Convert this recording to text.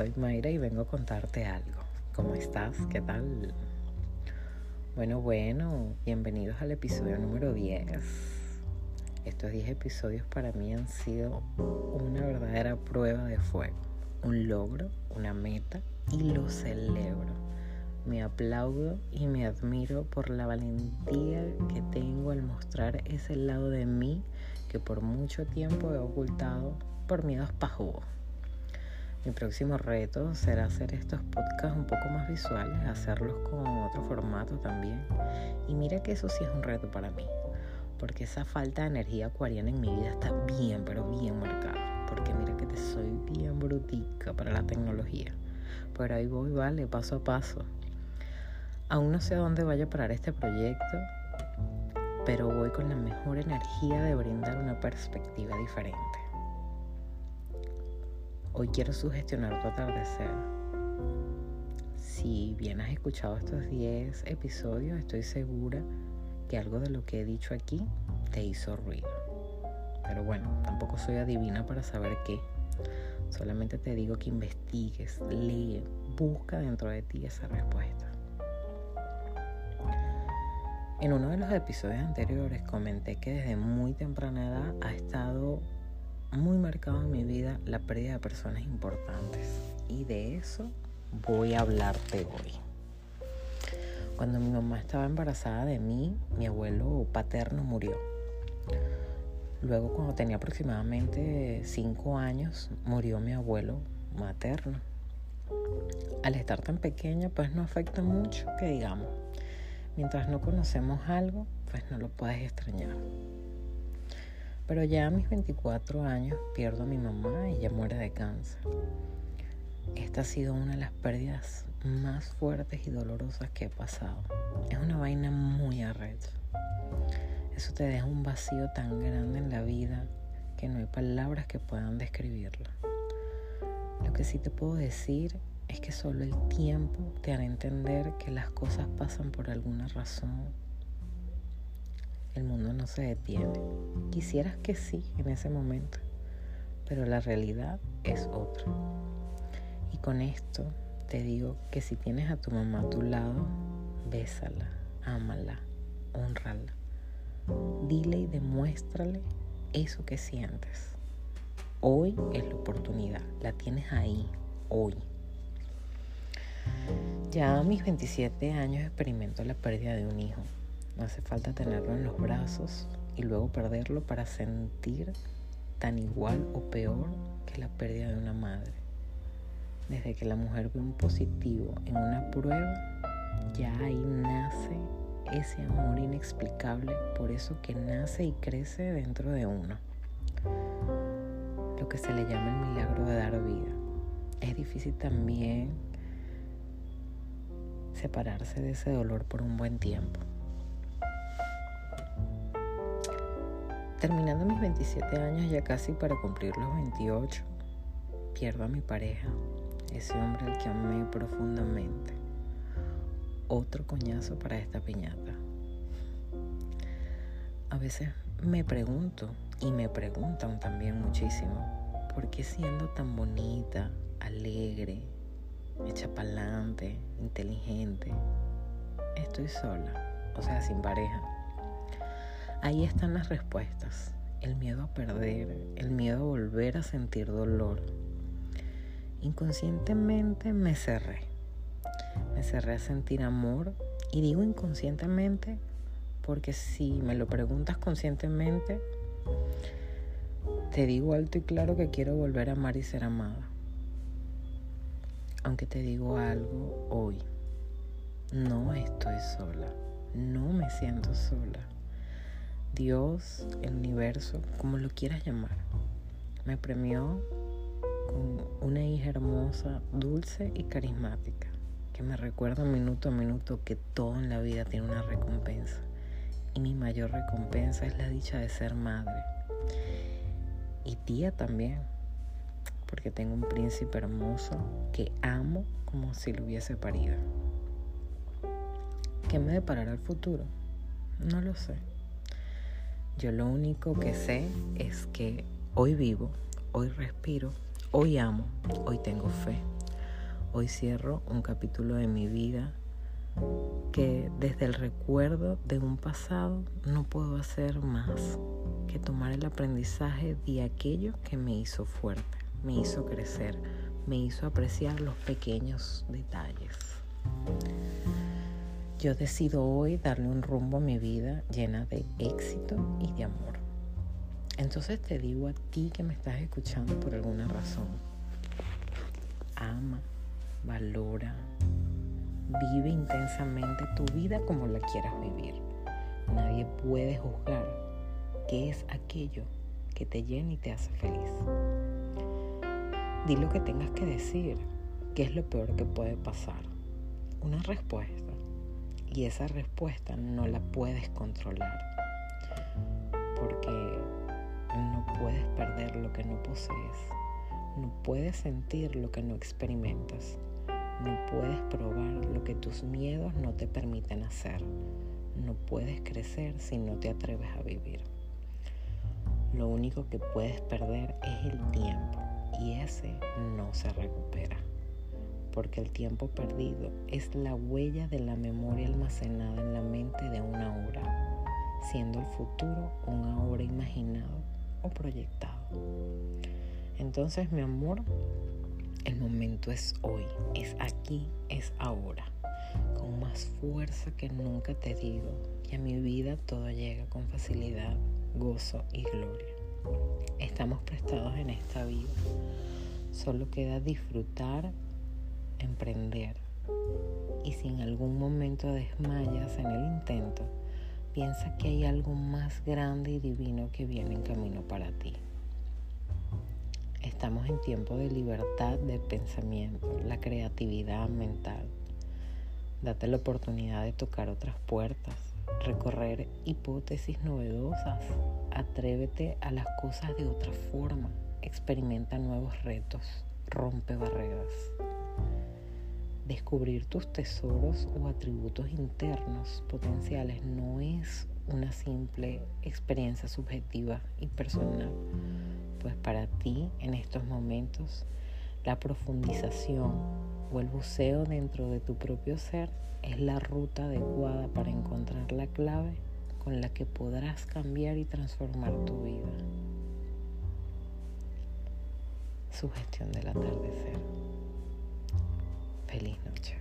soy Mayra y vengo a contarte algo. ¿Cómo estás? ¿Qué tal? Bueno, bueno, bienvenidos al episodio número 10. Estos 10 episodios para mí han sido una verdadera prueba de fuego, un logro, una meta y lo celebro. Me aplaudo y me admiro por la valentía que tengo al mostrar ese lado de mí que por mucho tiempo he ocultado por miedos pajugos. Mi próximo reto será hacer estos podcasts un poco más visuales, hacerlos con otro formato también. Y mira que eso sí es un reto para mí, porque esa falta de energía acuariana en mi vida está bien, pero bien marcada. Porque mira que te soy bien brutica para la tecnología. Pero ahí voy, vale, paso a paso. Aún no sé a dónde vaya a parar este proyecto, pero voy con la mejor energía de brindar una perspectiva diferente. Hoy quiero sugestionar tu atardecer. Si bien has escuchado estos 10 episodios, estoy segura que algo de lo que he dicho aquí te hizo ruido. Pero bueno, tampoco soy adivina para saber qué. Solamente te digo que investigues, lee, busca dentro de ti esa respuesta. En uno de los episodios anteriores comenté que desde muy temprana edad ha estado muy marcado en mi vida la pérdida de personas importantes. Y de eso voy a hablarte hoy. Cuando mi mamá estaba embarazada de mí, mi abuelo paterno murió. Luego, cuando tenía aproximadamente 5 años, murió mi abuelo materno. Al estar tan pequeña, pues no afecta mucho, que digamos. Mientras no conocemos algo, pues no lo puedes extrañar. Pero ya a mis 24 años pierdo a mi mamá y ella muere de cáncer. Esta ha sido una de las pérdidas más fuertes y dolorosas que he pasado. Es una vaina muy arrecha. Eso te deja un vacío tan grande en la vida que no hay palabras que puedan describirlo. Lo que sí te puedo decir es que solo el tiempo te hará entender que las cosas pasan por alguna razón el mundo no se detiene. Quisieras que sí en ese momento, pero la realidad es otra. Y con esto te digo que si tienes a tu mamá a tu lado, bésala, ámala, honrala. Dile y demuéstrale eso que sientes. Hoy es la oportunidad, la tienes ahí, hoy. Ya a mis 27 años experimento la pérdida de un hijo hace falta tenerlo en los brazos y luego perderlo para sentir tan igual o peor que la pérdida de una madre. Desde que la mujer ve un positivo en una prueba, ya ahí nace ese amor inexplicable por eso que nace y crece dentro de uno. Lo que se le llama el milagro de dar vida. Es difícil también separarse de ese dolor por un buen tiempo. Terminando mis 27 años, ya casi para cumplir los 28, pierdo a mi pareja, ese hombre al que amé profundamente. Otro coñazo para esta piñata. A veces me pregunto, y me preguntan también muchísimo, ¿por qué siendo tan bonita, alegre, hecha pa'lante, inteligente, estoy sola, o sea, sin pareja? Ahí están las respuestas. El miedo a perder, el miedo a volver a sentir dolor. Inconscientemente me cerré. Me cerré a sentir amor y digo inconscientemente porque si me lo preguntas conscientemente, te digo alto y claro que quiero volver a amar y ser amada. Aunque te digo algo hoy, no estoy sola, no me siento sola. Dios, el universo, como lo quieras llamar, me premió con una hija hermosa, dulce y carismática, que me recuerda minuto a minuto que todo en la vida tiene una recompensa. Y mi mayor recompensa es la dicha de ser madre. Y tía también, porque tengo un príncipe hermoso que amo como si lo hubiese parido. ¿Qué me deparará el futuro? No lo sé. Yo lo único que sé es que hoy vivo, hoy respiro, hoy amo, hoy tengo fe, Hoy cierro un capítulo de mi vida que desde el recuerdo de un pasado no puedo hacer más que tomar el aprendizaje de aquello que me hizo fuerte, me hizo crecer, me hizo apreciar los pequeños detalles. Yo decido hoy darle un rumbo a mi vida llena de éxito y de amor. Entonces te digo a ti que me estás escuchando por alguna razón, ama, valora, Vive intensamente tu vida como la quieras vivir. Nadie puede juzgar qué es aquello que te llena y te hace feliz. Di lo que tengas que decir, qué es lo peor que puede pasar. Una respuesta. Y esa respuesta no la puedes controlar. Porque no puedes perder lo que no posees. No puedes sentir lo que no experimentas. No puedes probar lo que tus miedos no te permiten hacer. No puedes crecer si no te atreves a vivir. Lo único que puedes perder es el tiempo y ese no se recupera. Porque el tiempo perdido es la huella de la memoria almacenada en la mente de una hora, siendo el futuro un ahora imaginado o proyectado. Entonces, mi amor, el momento es hoy, es aquí, es ahora. Con más fuerza que nunca te digo que a mi vida todo llega con facilidad, gozo y gloria. Estamos prestados en esta vida. Solo queda disfrutar, emprender. Y si en algún momento desmayas en el intento, piensa que hay algo más grande y divino que viene en camino para ti. Estamos en tiempo de libertad de pensamiento, la creatividad mental. Date la oportunidad de tocar otras puertas, recorrer hipótesis novedosas. Atrévete a las cosas de otra forma. Experimenta nuevos retos. Rompe barreras. Descubrir tus tesoros o atributos internos potenciales no es una simple experiencia subjetiva y personal pues para ti en estos momentos la profundización o el buceo dentro de tu propio ser es la ruta adecuada para encontrar la clave con la que podrás cambiar y transformar tu vida. Sugestión del atardecer. Feliz noche.